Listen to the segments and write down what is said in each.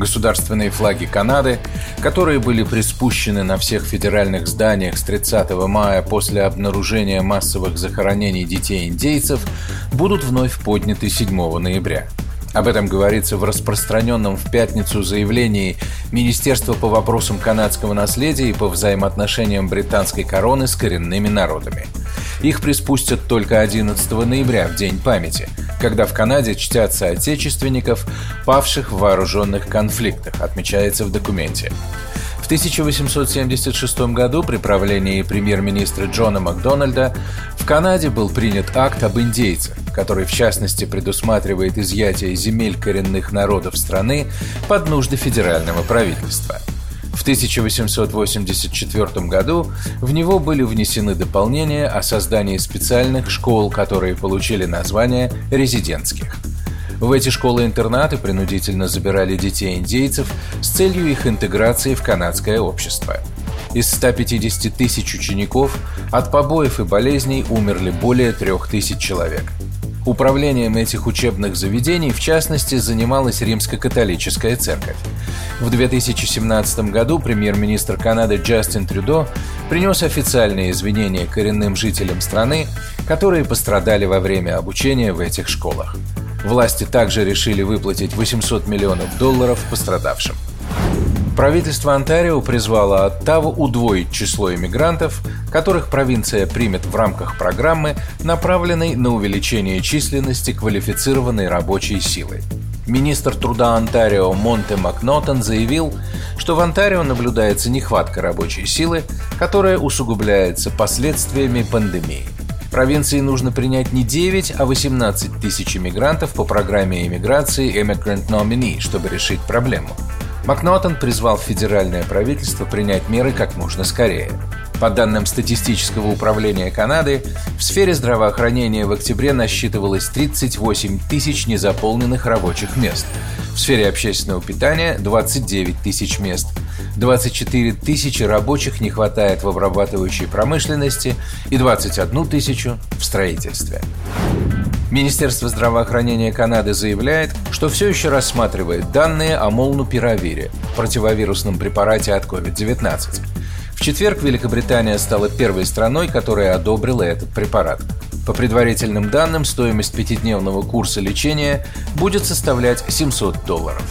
Государственные флаги Канады, которые были приспущены на всех федеральных зданиях с 30 мая после обнаружения массовых захоронений детей-индейцев, будут вновь подняты 7 ноября. Об этом говорится в распространенном в пятницу заявлении Министерства по вопросам канадского наследия и по взаимоотношениям британской короны с коренными народами. Их приспустят только 11 ноября, в День памяти, когда в Канаде чтят соотечественников, павших в вооруженных конфликтах, отмечается в документе. В 1876 году при правлении премьер-министра Джона Макдональда в Канаде был принят акт об индейцах, который в частности предусматривает изъятие земель коренных народов страны под нужды федерального правительства. В 1884 году в него были внесены дополнения о создании специальных школ, которые получили название резидентских. В эти школы-интернаты принудительно забирали детей индейцев с целью их интеграции в канадское общество. Из 150 тысяч учеников от побоев и болезней умерли более трех тысяч человек. Управлением этих учебных заведений, в частности, занималась Римско-католическая церковь. В 2017 году премьер-министр Канады Джастин Трюдо принес официальные извинения коренным жителям страны, которые пострадали во время обучения в этих школах. Власти также решили выплатить 800 миллионов долларов пострадавшим. Правительство Онтарио призвало Оттаву удвоить число иммигрантов, которых провинция примет в рамках программы, направленной на увеличение численности квалифицированной рабочей силы. Министр труда Онтарио Монте Макнотон заявил, что в Онтарио наблюдается нехватка рабочей силы, которая усугубляется последствиями пандемии. Провинции нужно принять не 9, а 18 тысяч иммигрантов по программе иммиграции Immigrant Nominee, чтобы решить проблему. Макнотон призвал федеральное правительство принять меры как можно скорее. По данным статистического управления Канады, в сфере здравоохранения в октябре насчитывалось 38 тысяч незаполненных рабочих мест. В сфере общественного питания – 29 тысяч мест. 24 тысячи рабочих не хватает в обрабатывающей промышленности и 21 тысячу в строительстве. Министерство здравоохранения Канады заявляет, что все еще рассматривает данные о молнупиравире, противовирусном препарате от COVID-19. В четверг Великобритания стала первой страной, которая одобрила этот препарат. По предварительным данным, стоимость пятидневного курса лечения будет составлять 700 долларов.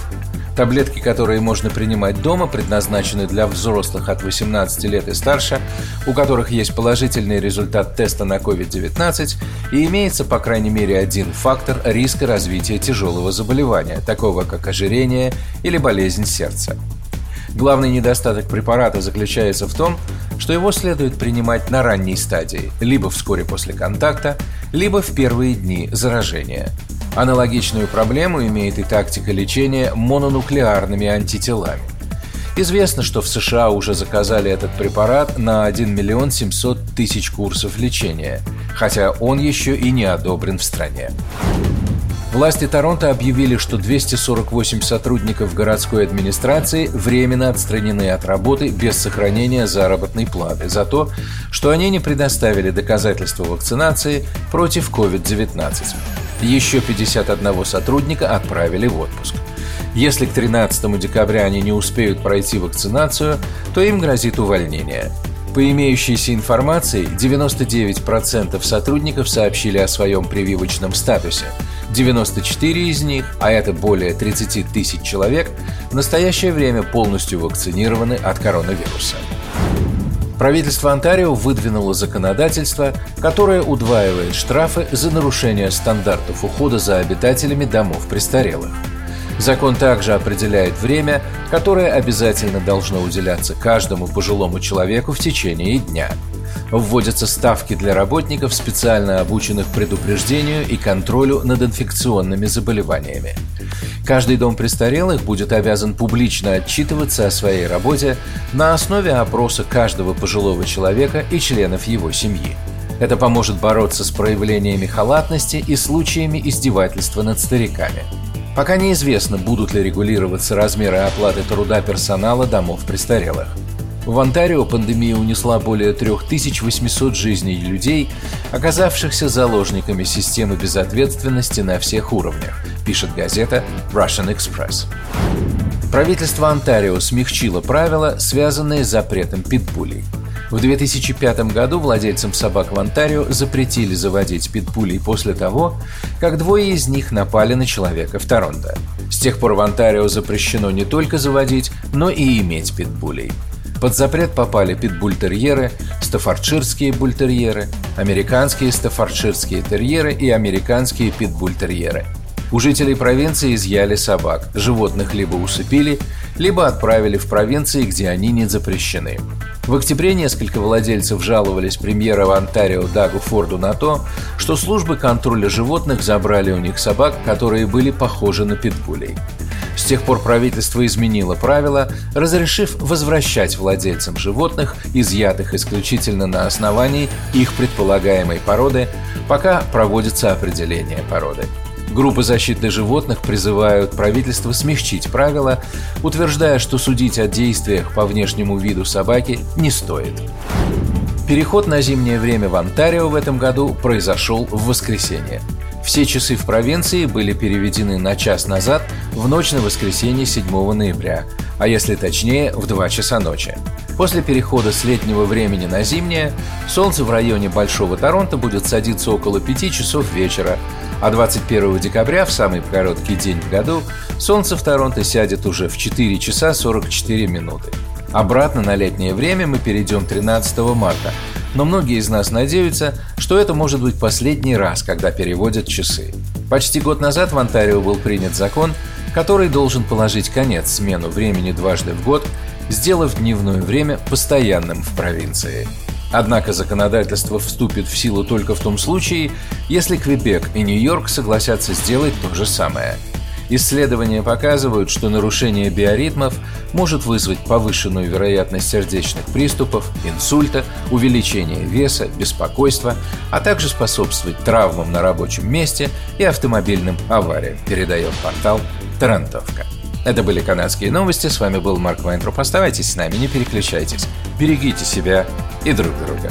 Таблетки, которые можно принимать дома, предназначены для взрослых от 18 лет и старше, у которых есть положительный результат теста на COVID-19 и имеется по крайней мере один фактор риска развития тяжелого заболевания, такого как ожирение или болезнь сердца. Главный недостаток препарата заключается в том, что его следует принимать на ранней стадии, либо вскоре после контакта, либо в первые дни заражения – Аналогичную проблему имеет и тактика лечения мононуклеарными антителами. Известно, что в США уже заказали этот препарат на 1 миллион 700 тысяч курсов лечения, хотя он еще и не одобрен в стране. Власти Торонто объявили, что 248 сотрудников городской администрации временно отстранены от работы без сохранения заработной платы за то, что они не предоставили доказательства вакцинации против COVID-19. Еще 51 сотрудника отправили в отпуск. Если к 13 декабря они не успеют пройти вакцинацию, то им грозит увольнение. По имеющейся информации, 99% сотрудников сообщили о своем прививочном статусе. 94 из них, а это более 30 тысяч человек, в настоящее время полностью вакцинированы от коронавируса. Правительство Онтарио выдвинуло законодательство, которое удваивает штрафы за нарушение стандартов ухода за обитателями домов престарелых. Закон также определяет время, которое обязательно должно уделяться каждому пожилому человеку в течение дня. Вводятся ставки для работников, специально обученных предупреждению и контролю над инфекционными заболеваниями. Каждый дом престарелых будет обязан публично отчитываться о своей работе на основе опроса каждого пожилого человека и членов его семьи. Это поможет бороться с проявлениями халатности и случаями издевательства над стариками. Пока неизвестно, будут ли регулироваться размеры оплаты труда персонала домов престарелых. В Онтарио пандемия унесла более 3800 жизней людей, оказавшихся заложниками системы безответственности на всех уровнях, пишет газета Russian Express. Правительство Онтарио смягчило правила, связанные с запретом питбулей. В 2005 году владельцам собак в Онтарио запретили заводить питбулей после того, как двое из них напали на человека в Торонто. С тех пор в Онтарио запрещено не только заводить, но и иметь питбулей. Под запрет попали питбультерьеры, стаффордширские бультерьеры, американские стаффордширские терьеры и американские питбультерьеры – у жителей провинции изъяли собак. Животных либо усыпили, либо отправили в провинции, где они не запрещены. В октябре несколько владельцев жаловались премьера в Онтарио Дагу Форду на то, что службы контроля животных забрали у них собак, которые были похожи на питбулей. С тех пор правительство изменило правила, разрешив возвращать владельцам животных, изъятых исключительно на основании их предполагаемой породы, пока проводится определение породы. Группы защиты животных призывают правительство смягчить правила, утверждая, что судить о действиях по внешнему виду собаки не стоит. Переход на зимнее время в Онтарио в этом году произошел в воскресенье. Все часы в провинции были переведены на час назад в ночь на воскресенье 7 ноября, а если точнее, в 2 часа ночи. После перехода с летнего времени на зимнее, солнце в районе Большого Торонто будет садиться около 5 часов вечера, а 21 декабря, в самый короткий день в году, солнце в Торонто сядет уже в 4 часа 44 минуты. Обратно на летнее время мы перейдем 13 марта, но многие из нас надеются, что это может быть последний раз, когда переводят часы. Почти год назад в Онтарио был принят закон, который должен положить конец смену времени дважды в год, сделав дневное время постоянным в провинции. Однако законодательство вступит в силу только в том случае, если Квебек и Нью-Йорк согласятся сделать то же самое. Исследования показывают, что нарушение биоритмов может вызвать повышенную вероятность сердечных приступов, инсульта, увеличение веса, беспокойства, а также способствовать травмам на рабочем месте и автомобильным авариям, передает портал Тарантовка. Это были канадские новости. С вами был Марк Вайнтруп. Оставайтесь с нами, не переключайтесь. Берегите себя и друг друга.